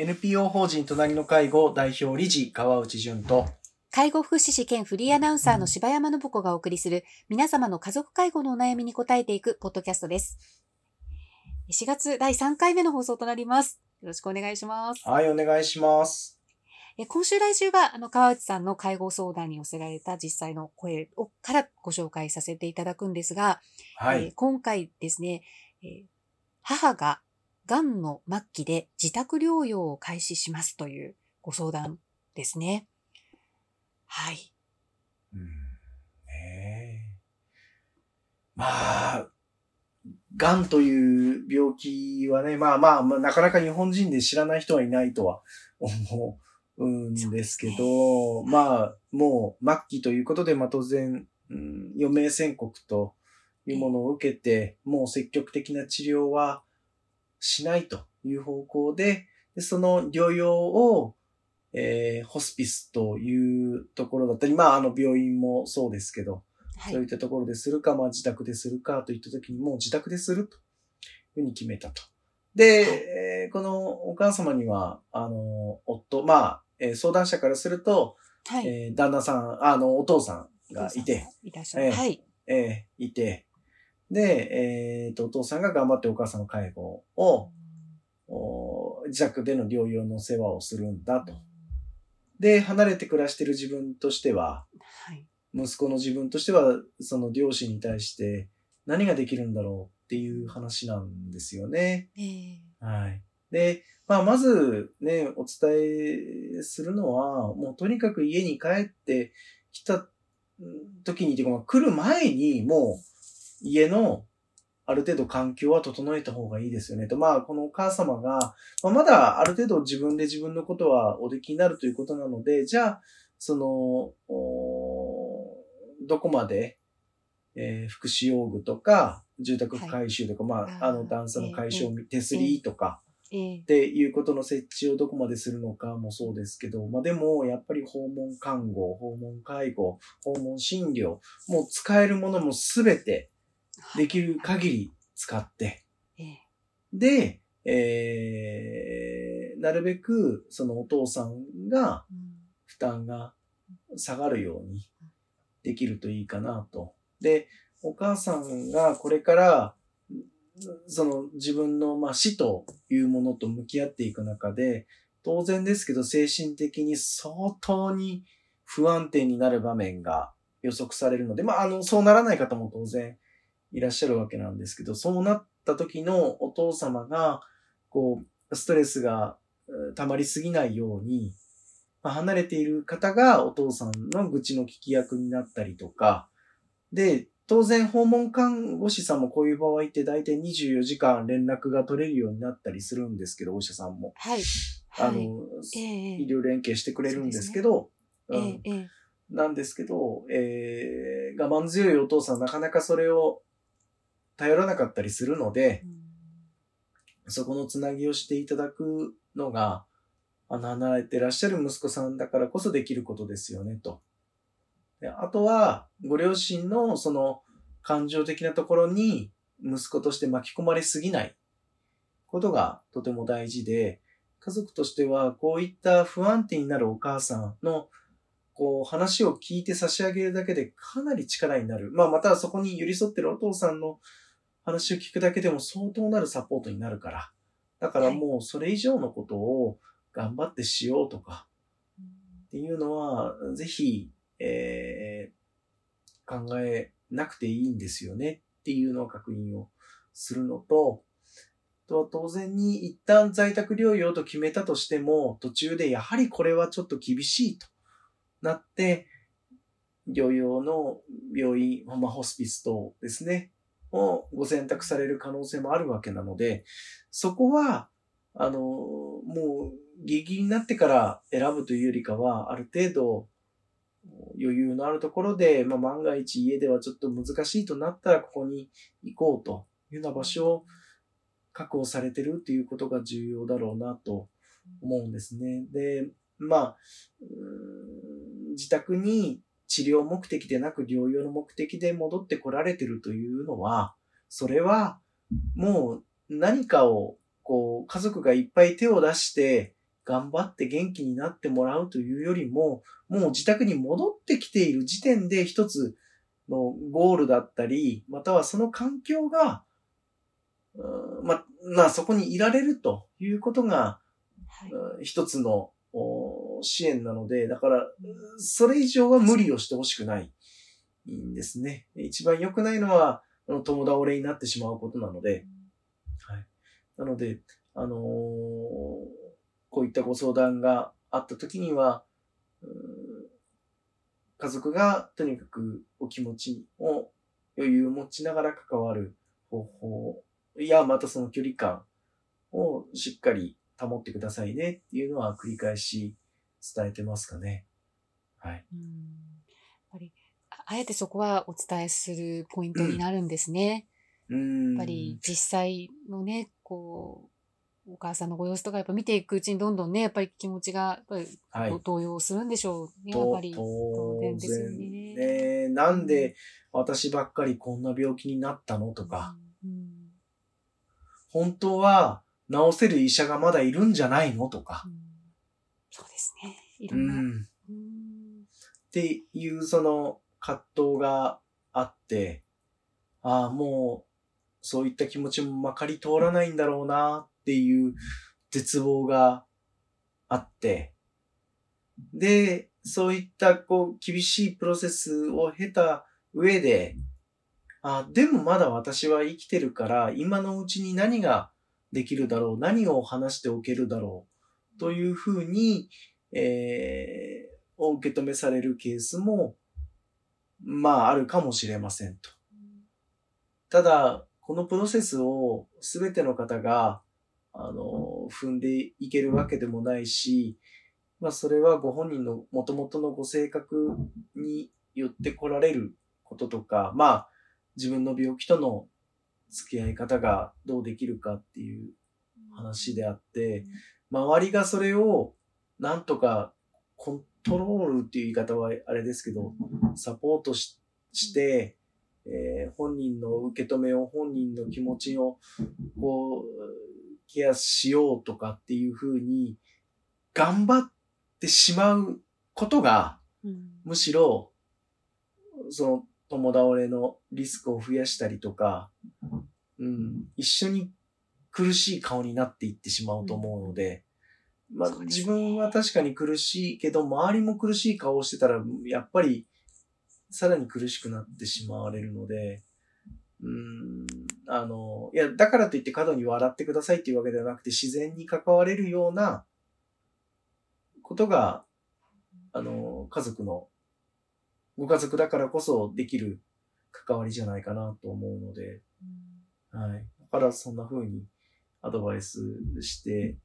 NPO 法人隣の介護代表理事川内淳と介護福祉士兼フリーアナウンサーの柴山信子がお送りする皆様の家族介護のお悩みに答えていくポッドキャストです。4月第3回目の放送となります。よろしくお願いします。はい、お願いします。え今週来週はあの川内さんの介護相談に寄せられた実際の声をからご紹介させていただくんですが、はい。えー今回ですね、えー母が癌の末期で自宅療養を開始しますというご相談ですね。はい。うんねえまあ、癌という病気はね、まあまあ、まあ、なかなか日本人で知らない人はいないとは思うんですけど、まあ、もう末期ということで、まあ当然、うん、余命宣告というものを受けて、もう積極的な治療はしないという方向で、でその療養を、えーホスピスというところだったり、まあ、あの、病院もそうですけど、はい。そういったところでするか、まあ、自宅でするかといったときに、もう自宅でするというふうに決めたと。で、えーこのお母様には、あの、夫、まあ、えー相談者からすると、はい。えー旦那さん、あの、お父さんがいて、いらっしゃる。ええはい。えーいて、で、えーと、お父さんが頑張ってお母さんの介護を、お自宅での療養の世話をするんだと。で、離れて暮らしてる自分としては、はい。息子の自分としては、その両親に対して何ができるんだろうっていう話なんですよね。ええはい。で、まあ、まずね、お伝えするのは、もうとにかく家に帰ってきたうん時に、てかまあ来る前にもう家のある程度環境は整えた方がいいですよねと。まあ、このお母様が、まあ、まだある程度自分で自分のことはおできになるということなので、じゃあ、その、おどこまで、えー福祉用具とか、住宅改修とか、まあ、あの段差の解消、手すりとか、ええっていうことの設置をどこまでするのかもそうですけど、まあでも、やっぱり訪問看護、訪問介護、訪問診療、もう使えるものもすべてできる限り使って、ええで、えー、なるべくそのお父さんがうん負担が下がるようにできるといいかなと。で、お母さんがこれから、その自分のまあ死というものと向き合っていく中で、当然ですけど精神的に相当に不安定になる場面が予測されるので、まああの、そうならない方も当然いらっしゃるわけなんですけど、そうなった時のお父様が、こう、ストレスがえー溜まりすぎないように、まあ、離れている方がお父さんの愚痴の聞き役になったりとか、で、当然訪問看護師さんもこういう場合って大体24時間連絡が取れるようになったりするんですけど、お医者さんも。はい。あの、はいええ。医療連携してくれるんですけど、えうん。なんですけど、えー、我慢強いお父さんなかなかそれを頼らなかったりするのでう、んそこのつなぎをしていただくのが、あの、離れてらっしゃる息子さんだからこそできることですよね、と。であとは、ご両親のその感情的なところに息子として巻き込まれすぎないことがとても大事で、家族としてはこういった不安定になるお母さんのこう話を聞いて差し上げるだけでかなり力になる。まあまたはそこに寄り添ってるお父さんの話を聞くだけでも相当なるサポートになるから。だからもうそれ以上のことを頑張ってしようとか。っていうのは、ぜひ、えー考えなくていいんですよね。っていうのを確認をするのと、あとは当然に一旦在宅療養と決めたとしても、途中でやはりこれはちょっと厳しいとなって、療養の病院、まあ、ホスピス等ですね、をご選択される可能性もあるわけなので、そこは、あの、もう、ギリギリになってから選ぶというよりかは、ある程度、余裕のあるところで、まあ、万が一家ではちょっと難しいとなったら、ここに行こうというような場所を確保されてるっていうことが重要だろうなと思うんですね。で、まあ、自宅に治療目的でなく療養の目的で戻ってこられてるというのは、それはもう何かをこう家族がいっぱい手を出して頑張って元気になってもらうというよりも、もう自宅に戻ってきている時点で一つのゴールだったり、またはその環境が、うんま、まあそこにいられるということが、はい。うん一つのお支援なので、だから、それ以上は無理をしてほしくないんですね。一番良くないのは、あの友倒れになってしまうことなので、はい。なので、あのーこういったご相談があった時には、家族がとにかくお気持ちを余裕を持ちながら関わる方法や、またその距離感をしっかり保ってくださいねっていうのは繰り返し伝えてますかね。はい。うんやっぱり、ああえてそこはお伝えするポイントになるんですね。うん。やっぱり実際のね、こう、お母さんのご様子とかやっぱ見ていくうちにどんどんね、やっぱり気持ちが、やっぱりはい。動揺するんでしょうね、やっとぱり。当然ですよね。ねなんで私ばっかりこんな病気になったのとか、うん。本当は治せる医者がまだいるんじゃないのとかう、んそうですね。いろんな。うんっていうその葛藤があって、ああ、もうそういった気持ちもまかり通らないんだろうなっていう絶望があって、で、そういったこう厳しいプロセスを経た上で、あ、でもまだ私は生きてるから今のうちに何ができるだろう、何を話しておけるだろうというふうに、えーお受け止めされるケースも、まああるかもしれませんと。ただ、このプロセスをすべての方が、あの、踏んでいけるわけでもないし、まあそれはご本人の元々のご性格によって来られることとか、まあ自分の病気との付き合い方がどうできるかっていう話であって、周りがそれをなんとかコントロールっていう言い方はあれですけど、サポートしして、えー本人の受け止めを、本人の気持ちを、こう、ケアしようとかっていうふうに、頑張ってしまうことが、うん。むしろ、その、友倒れのリスクを増やしたりとか、うん、一緒に苦しい顔になっていってしまうと思うので、まあそうですね。自分は確かに苦しいけど、周りも苦しい顔をしてたら、やっぱり、さらに苦しくなってしまわれるので、うん、あの、いや、だからといって過度に笑ってくださいっていうわけではなくて、自然に関われるようなことが、あの、家族の、ご家族だからこそできる関わりじゃないかなと思うので、はい。だからそんな風にアドバイスして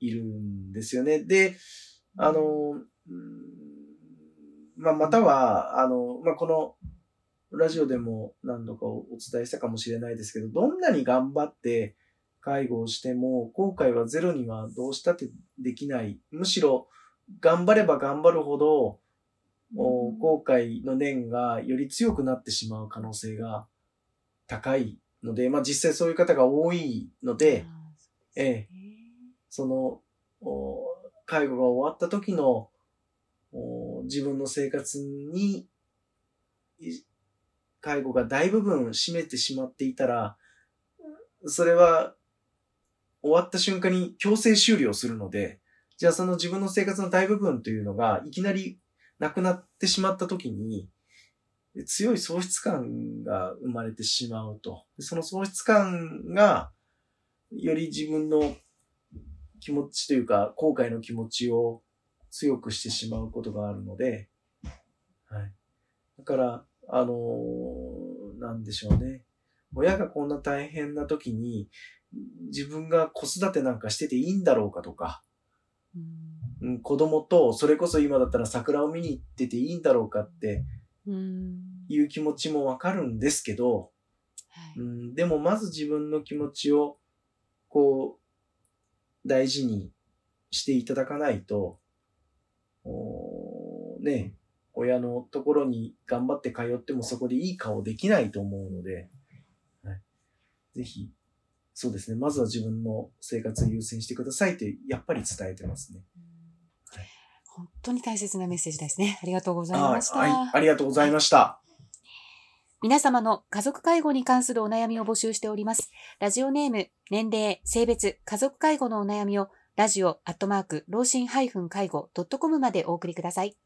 いるんですよね。で、あの、うんまあ、または、あの、まあ、このラジオでも何度かお伝えしたかもしれないですけど、どんなに頑張って介護をしても、後悔はゼロにはどうしたってできない。むしろ、頑張れば頑張るほど、お後悔の念がより強くなってしまう可能性が高いので、まあ実際そういう方が多いので、ええ、その、お介護が終わった時のお自分の生活に、い介護が大部分占めてしまっていたら、それは終わった瞬間に強制終了するので、じゃあその自分の生活の大部分というのがいきなりなくなってしまった時に、強い喪失感が生まれてしまうと。でその喪失感が、より自分の気持ちというか、後悔の気持ちを強くしてしまうことがあるので、はい。だから、あのーなんでしょうね。親がこんな大変な時に、自分が子育てなんかしてていいんだろうかとか、うんうん、子供とそれこそ今だったら桜を見に行ってていいんだろうかってうんいう気持ちもわかるんですけど、はいうん、でもまず自分の気持ちをこう大事にしていただかないと、ね、親のところに頑張って通ってもそこでいい顔できないと思うので、はい、ぜひそうですね。まずは自分の生活を優先してくださいって、やっぱり伝えてますね。はい本当に大切なメッセージですね。ありがとうございました。はい、はいありがとうございました。皆様の家族介護に関するお悩みを募集しております。ラジオネーム、年齢、性別、家族介護のお悩みを、ラジオアットマーク、老人介護 .com までお送りください。